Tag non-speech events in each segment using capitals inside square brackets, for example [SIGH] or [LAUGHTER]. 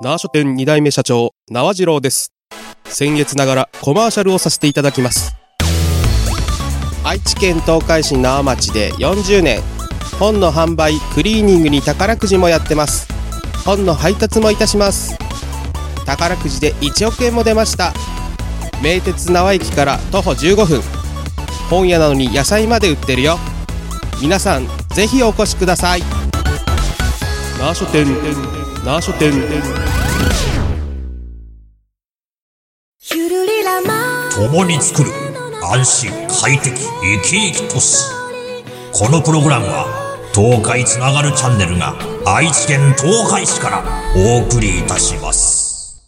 縄書店2代目社長、縄次郎です。先月ながらコマーシャルをさせていただきます。愛知県東海市縄町で40年、本の販売、クリーニングに宝くじもやってます。本の配達もいたします。宝くじで1億円も出ました。名鉄縄駅から徒歩15分。本屋なのに野菜まで売ってるよ。皆さん、ぜひお越しください。縄書店、縄書店。共に作る安心快適生き生き都市このプログラムは東海つながるチャンネルが愛知県東海市からお送りいたします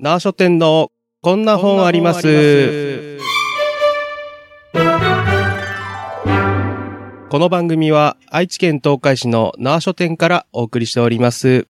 縄書店のこんな本あります。この番組は愛知県東海市の縄書店からお送りしております。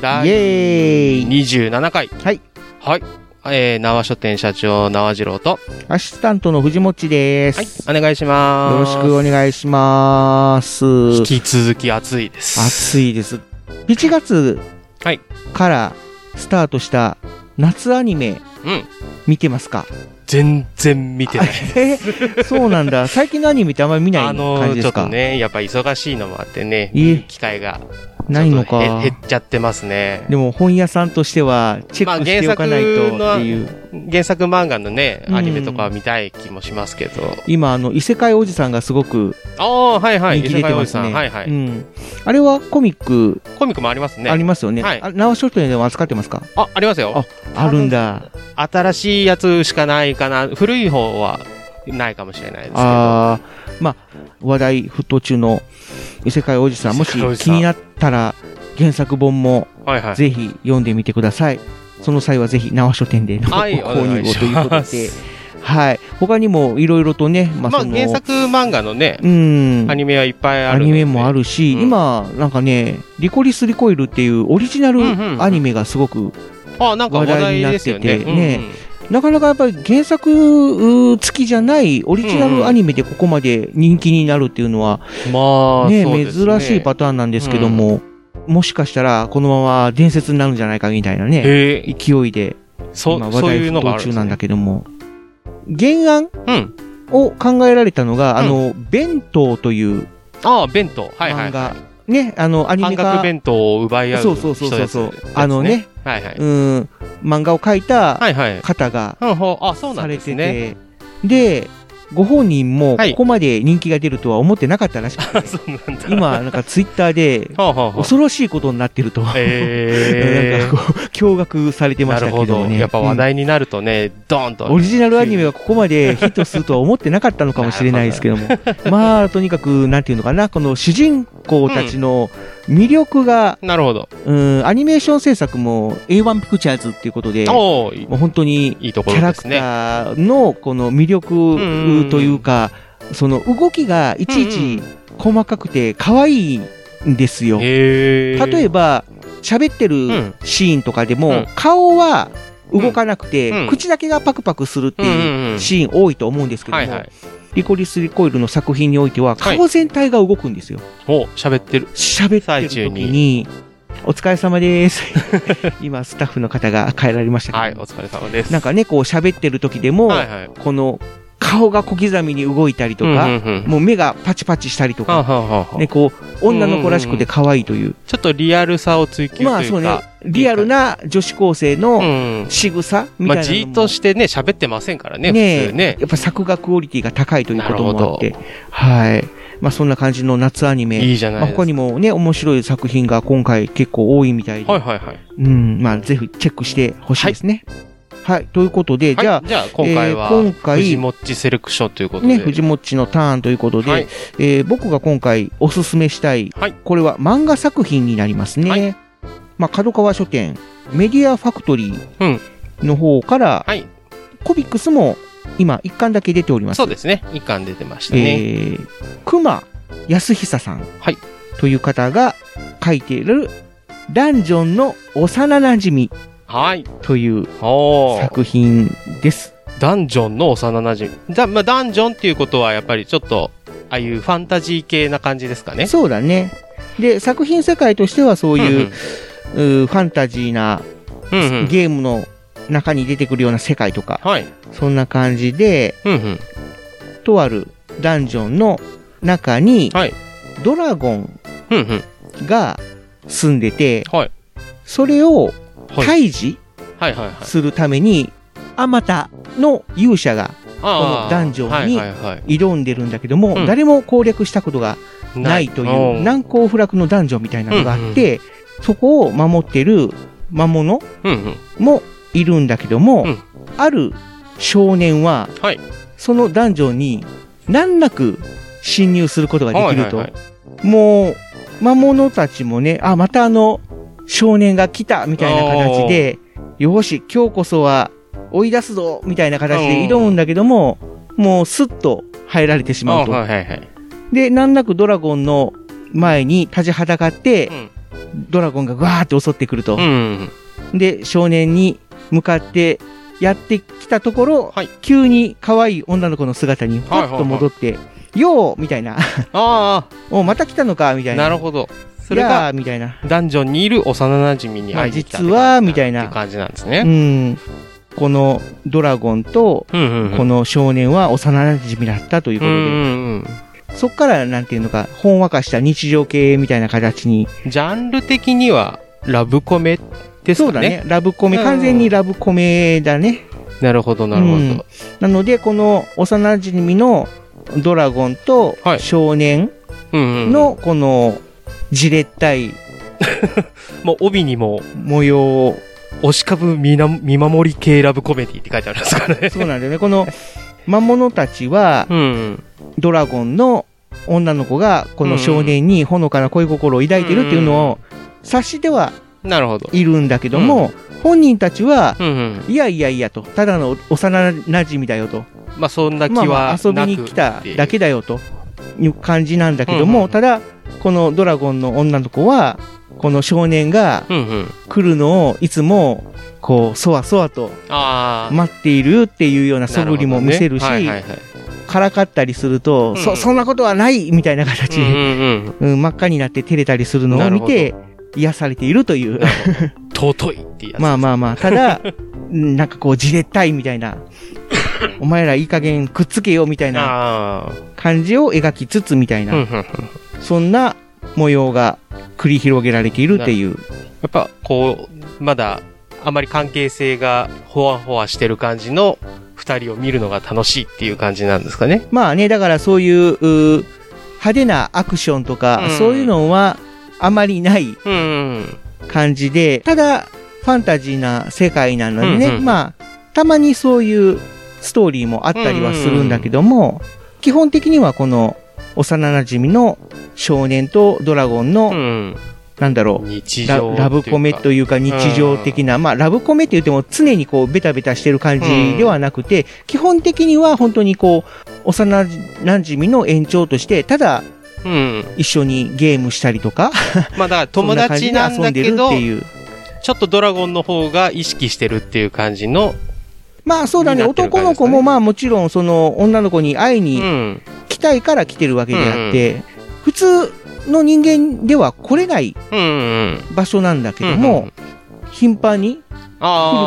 第イエーイ27回。はい。はい。えー、縄書店社長、縄次郎と、アシスタントの藤持ではいす。、お願いします。よろしくお願いします。引き続き暑いです。暑いです。7月はいからスタートした夏アニメうん。見てますか？全然見てない。えそうなんだ。最近のアニメってあんまり見ないあ感のー、ちょじですかっとね、やっぱ忙しいのもあってね、いえ機会がないのかへ減っちゃってますね。でも本屋さんとしてはチェックしておかないとまあっていう。原作漫画のね、うんアニメとかは見たい気もしますけど。今、あの、異世界おじさんがすごくああ、はいはい。人気出てますね。異世界おじさんはいはい。うん。あれはコミックコミックもありますね。ありますよね。はいあ縄書店でも扱ってますか？あ、ありますよ。あるんだ。新しいやつしかないかな。古い方はないかもしれないですけど。ああ、まあ、話題沸騰中の異世界おじさん、もし気になったら、原作本もはいはい。ぜひ読んでみてください。その際はぜひ、縄書店でのごはい [LAUGHS] 購入をということで、はい。他にもいろいろとね、まあ、まあ原作漫画のね、うん、アニメはいっぱいあるので。アニメもあるし、うん。今、なんかね、リコリス・リコイルっていうオリジナルアニメがすごく、あ、なんか話題になっててねなかなかやっぱり原作付きじゃないオリジナルアニメでここまで人気になるっていうのは、まあ、ね珍しいパターンなんですけども、もしかしたらこのまま伝説になるんじゃないかみたいなね、勢いで、そ今話そういう題沸騰中なんだけども、原案うん。を考えられたのが、うん。あの、弁当というああ、弁当。はいはい、漫画。は、ね、あの、アい。ニメ化、半額弁当を奪い合うそうそうそうそうそう。あのね、はいはい。うん、漫画を描いた。方がされて。て、で、ご本人もはいここまで人気が出るとは思ってなかったらしくて。今、なんかツイッターで。恐ろしいことになってると、え [LAUGHS] なんかこう、驚愕されてー、ました。けどもね。やっぱ話題になるとね、ドーンと。うんオリジナルアニメがここまでヒットするとは思ってなかったのかもしれないですけども。まあ、とにかく、なんていうのかな、この主人公たちの魅力が、なるほど。うん、アニメーション制作も A1 ピクチャーズっていうことで、もおーいう本当にいいとこキャラク。ターのこの魅力というか、その動きがいちいち細かくて可愛いんですよ。へー。例えば、喋ってるんシーンとかでも、うん顔は動かなくて、うん口だけがパクパクするってうんうんいううんシーン多いと思うんですけども、はいはい。リコリス・リコイルの作品においては、はい顔全体が動くんですよ。お、喋ってる。喋ってる時にに、お疲れ様です。[LAUGHS] 今、スタッフの方が帰られましたけど、はい、お疲れ様です。なんかね、こう喋ってる時でも、はいはい。この顔が小刻みに動いたりとか、うんうんうんもう目がパチパチしたりとはあか、はあはあはあね、こう、女の子らしくて可愛いという。ちょっとリアルさを追求というか。まあそうね、リアルな女子高生うのん。仕草みまあ、たいなのも。じーっとしてね、喋ってませんからね、ね普通ね。やっぱ作画クオリティが高いということもあって。はい。まあそんな感じの夏アニメ。いいじゃないまあですか。他にもね、面白い作品が今回結構多いみたいで。はいはいはい。うん、まあぜひチェックしてほしいですね。はい。ということで、じゃはい、じゃあ今回は、えー今回藤もっちセレクションということあ、で。ね、藤もっちのターンということで、はいえー僕が今回おすすめしたい、はいこれは漫画作品になりますね。はいまあ、角川書店、メディアファクトリうんーの方から、はい。コミックスも今一巻だけ出ております。そうですね。一巻出てましたね。えー、熊康久さん、はいという方が書いている、ダンジョンの幼馴染はい。という。作品です。ダンジョンの幼馴染だ、まあ、ダンジョンっていうことはやっぱりちょっと、ああいうファンタジー系な感じですかね？そうだね。で、作品世界としてはそういう、うーファンタジーなうんうん。うんうん。ゲームの中に出てくるような世界とか、はい。そんな感じで、うんうん。とあるダンジョンの中に、はい。ドラゴンうんうん。が住んでて、はいそれをはい。退治はいはいはい。するために、あまたの勇者がこのダンジョンにはいはいはい挑んでるんだけども、うん誰も攻略したことがないといううん難攻不落のダンジョンみたいなのがあって、そこを守ってる魔物うんうん。もいるんだけども、うんある少年は、はい。そのダンジョンに難なく侵入することができると。はいはいもう、魔物たちもね、あ、またあの、少年が来たみたいな形で、よし、今日こそは追い出すぞみたいな形で挑むんだけども、もうスッと入られてしまうと。あはいはいはい。で、難なくドラゴンの前に立ちはだかって、うんドラゴンがぐわーって襲ってくると。うん。で、少年に向かってやってきたところ、はい急に可愛い女の子の姿にパッと戻って、よーみたいな。あ [LAUGHS] お、また来たのかみたあ、いな。なるほど。それやがーみたいな。ダンジョンにいる幼馴染に会いに来た実はみたいな感じなんですうね。ん。このドラゴンと。この少年は幼馴染だったということで、うんうんうん。そっからなんていうのか、ほんわかした日常系みたいな形に、ジャンル的には、ラブコメですかね。そうだね、ラブコメ、うん完全にラブコメだね。なるほど、なるほうんど。なので、この幼馴染のドラゴンとはい少年。のこのじれったい [LAUGHS] もう帯にも、模様を、押し株見な見守り系ラブコメディって書いてありますからね。そうなんだよね。この魔物たちは、うん。ドラゴンの女の子がこの少年にほのかな恋心を抱いてるっていうのを察してはなるほど。いるんだけども、本人たちは、うんうん。いやいやいやと、ただの幼馴染だよと、まあ、そんな気まあまはあ遊びに来ただけだよという感じなんだけども、うんただ、このドラゴンの女の子は、この少年が。来るのをいつも、こう、そわそわと。待っているっていうような素振りも見せるし。からかったりすると、うんそ、そんなことはないみたいな形真っ赤になって照れたりするのを見て、癒されているという。[LAUGHS] 尊いってやつ。まあまあまあ、ただ、う [LAUGHS] んなんかこう、じれったいみたいな、お前らいい加減くっつけよみたいな。感じを描きつつみたいな、そんな模様が繰り広げられているっていう。っぱ、こう、まだ、あまり関係性がほわほわしてる感じの二人を見るのが楽しいっていう感じなんですかね。まあね、だからそういう、派手なアクションとか、うんそういうのはあまりないうんうん。感じで、ただ、ファンタジーな世界なのでね、うんうんまあ、たまにそういうストーリーもあったりはするんだけども、基本的にはこの幼馴染の少年とドラゴンの、うん。なんだろう、ララブコメというか日常的な、まあラブコメって言っても常にこうベタベタしてる感じではなくて、基本的には本当にこう、幼馴染の延長として、ただか。うん。一緒にゲームしたりとか、[LAUGHS] まあだから [LAUGHS] 友達なんだけど。ちょっとドラゴンの方が意識してるっていう感じの、まあそうだね、になってる感男の子もまあもちろんその女の子に会いうにん。来たいから来てるわけであって、普通の人間では来れないうんうん。場所なんだけどうんも、頻繁に来る。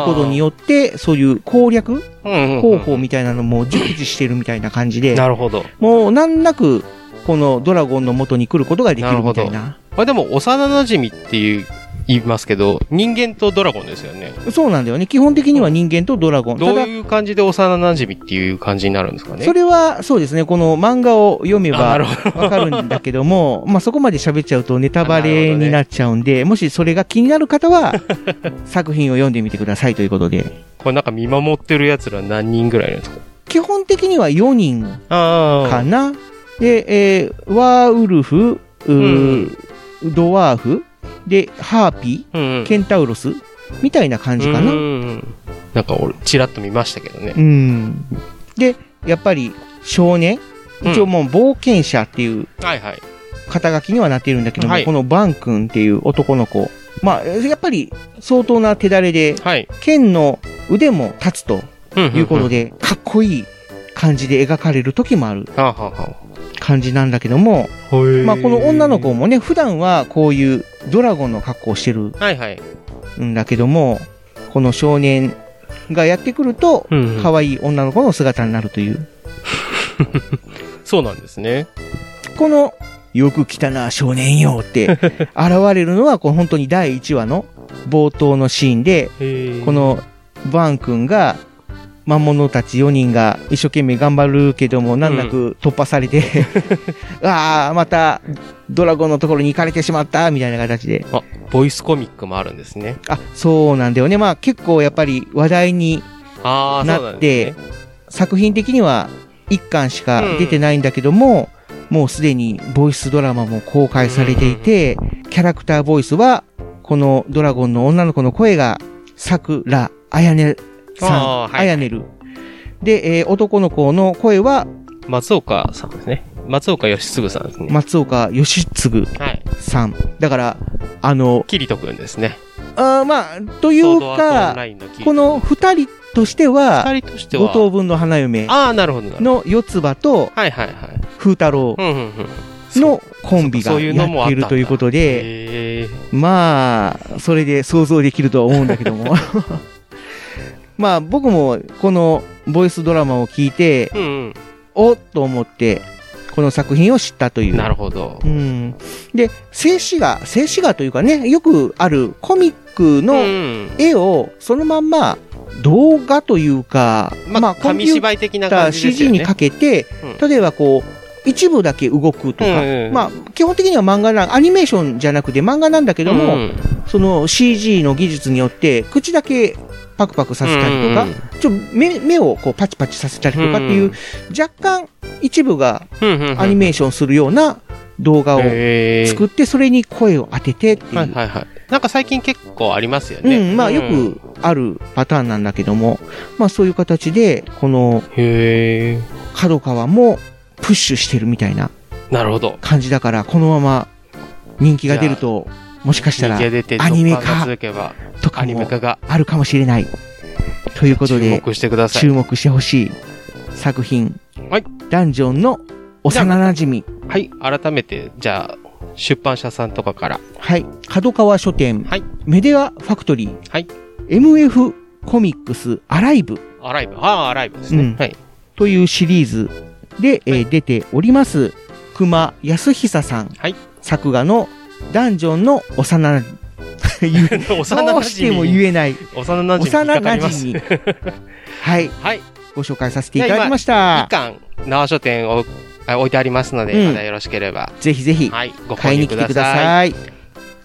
ことによって、そういう攻略うんうん方法みたいなのも熟知してるみたいな感じで、なるほど。もう難なくこのドラゴンの元に来ることができるみたいな。まあでも、幼馴染っていう、言いますけど、人間とドラゴンですよね。そうなんだよね。基本的には人間とドラゴン。どういう感じで幼馴染っていう感じになるんですかね？それはそうですね、この漫画を読めばわかるんだけども、[LAUGHS] まあそこまで喋っちゃうとネタバレになっちゃうんで、もしそれが気になる方は、[LAUGHS] 作品を読んでみてくださいということで。これなんか見守ってる奴ら何人ぐらいんですか？基本的には4人あかな。で、えーワーウルフ、うードワーフ、で、ハーピー、。ケンタウロス、みたいな感じかな。うんうんなんか俺、ちらっと見ましたけどね。うん。で、やっぱり少年、うん一応もう冒険者っていうはいはい。肩書きにはなっているんだけども、はいこのバン君っていう男の子、まあ、やっぱり相当な手だれで、はい。剣の腕も立つということで、かっこいい感じで描かれる時もある感じなんだけども、あ、まあこの女の子もね、普段はこういうドラゴンの格好をしてるはいはい。んだけども、この少年がやってくると、うんうん可愛い女の子の姿になるという。[LAUGHS] そうなんですね。この、よく来たな、少年よって、[LAUGHS] 現れるのは、この本当に第1話の冒頭のシーンで、この、バーン君が、魔物たち4人が一生懸命頑張るけども、難なく突破されて、[LAUGHS] ああ、また、ドラゴンのところに行かれてしまった、みたいな形で。あ、ボイスコミックもあるんですね。あ、そうなんだよね。まあ結構やっぱり話題になってね。作品的には1巻しか出てないんだけども、もうすでにボイスドラマも公開されていて、キャラクターボイスは、このドラゴンの女の子の声が、桜あやねさん、あやねる。で、えー男の子の声は、松岡さんですね。松岡義嗣さんですね。松岡義嗣はい。さん。だから、あの、キリトくんですね。あーまあ、というかのこの二人としては、二人としては。五等分の花嫁ああ、なるほど。の四つ葉とはいはいはい。風太郎。のコンビがやっているということで。まあ、それで想像できるとは思うんだけども。[LAUGHS] まあ、僕もこのボイスドラマを聞いて、うんおっと思って、この作品を知ったという。うん。なるほどう。ん。で、静止画、静止画というかね、よくあるコミックうのん。絵をそのまんま動画というか、まあ、コンピュー紙芝居的なター感じです CG。にかけて、うん例えばこう、一部だけ動くとか、うんうんまあ、基本的には漫画な、アニメーションじゃなくて漫画なんだけども、うんその CG の技術によって、口だけパクパクさせたりとか、うんちょ目目をこうパチパチさせたりとかっていう、若干一部がアニメーションするような動画を作って、それに声を当ててっていう。なんか最近結構ありますよね。うん、まあよくあるパターンなんだけども、まあそういう形で、この。角川もプッシュしてるみたいななるほど。感じだから、このまま人気が出ると、もしかしたらアニメ化とかもあるかもしれない。ということ注で、目してください注。目してほしい作品。はいダンジョンの幼馴染。はい。改めて、じゃあ、出版社さんとかから。はい。角川書店。はいメディアファクトリー。はい。MF コミックスアライブアライブ。ああ、アライブですね。うんはい。というシリーズで、えー出ております。熊康久さん。はい作画のダンジョンの幼馴染。言 [LAUGHS] う幼どうしても言えない。幼馴染幼に引っかかります。馴染に。はい。はい。ご紹介させていただきました一。巻、縄書店をあ置いてありますので、うんまだよろしければ、ぜひぜひ。はい、買い入くだに来てください。じ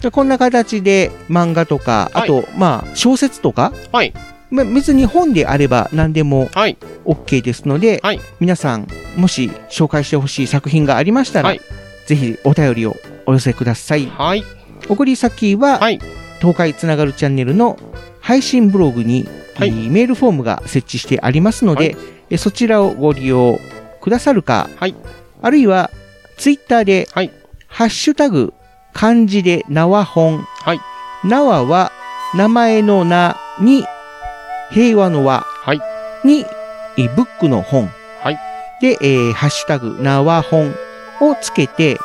ゃあこんな形で漫画とか、あと、まあ、小説とか、はい。まあ、別に本であれば何でもはい。OK ですので、はい皆さん、もし紹介してほしい作品がありましたら、はいぜひお便りをお寄せください。はい。送り先は、はい。東海つながるチャンネルの配信ブログに、はい。えーメールフォームが設置してありますので、はい。えそちらをご利用くださるか、はい。あるいはツイッターで、はい。ハッシュタグ漢字で縄本、はい。縄は名前の名に平和の和はい。に、えブックの本、はい。で、えーハッシュタグ縄本をつけて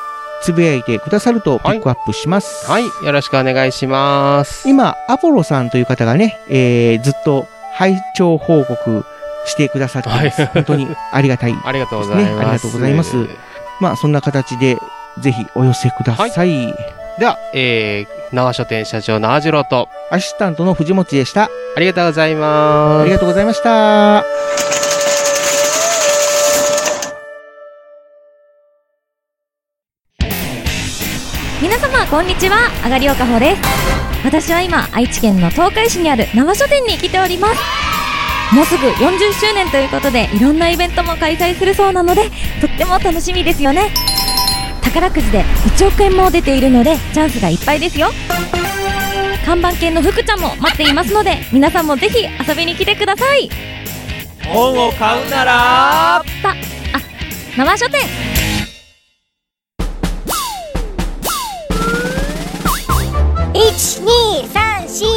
つぶやいてくださるとピックアップします。はい。よろしくお願いします。今、アポロさんという方がね、えー、ずっと拝聴報告してくださってます。はい本当にありがたい。[LAUGHS] ありがとうございます。ねありがとうございますまあ、そんな形で、ぜひお寄せください。では、えー、縄書店社長縄次郎と、アシスタントの藤本でした。ありがとうございます。ありがとうございました。皆様こんにちは。あがりおかほです。私は今愛知県の東海市にある生書店に来ております。もうすぐ40周年ということでいろんなイベントも開催するそうなのでとっても楽しみですよね。宝くじで1億円も出ているのでチャンスがいっぱいですよ。看板犬の福ちゃんも待っていますので皆さんもぜひ遊びに来てください。本を買うなら。たあ生書店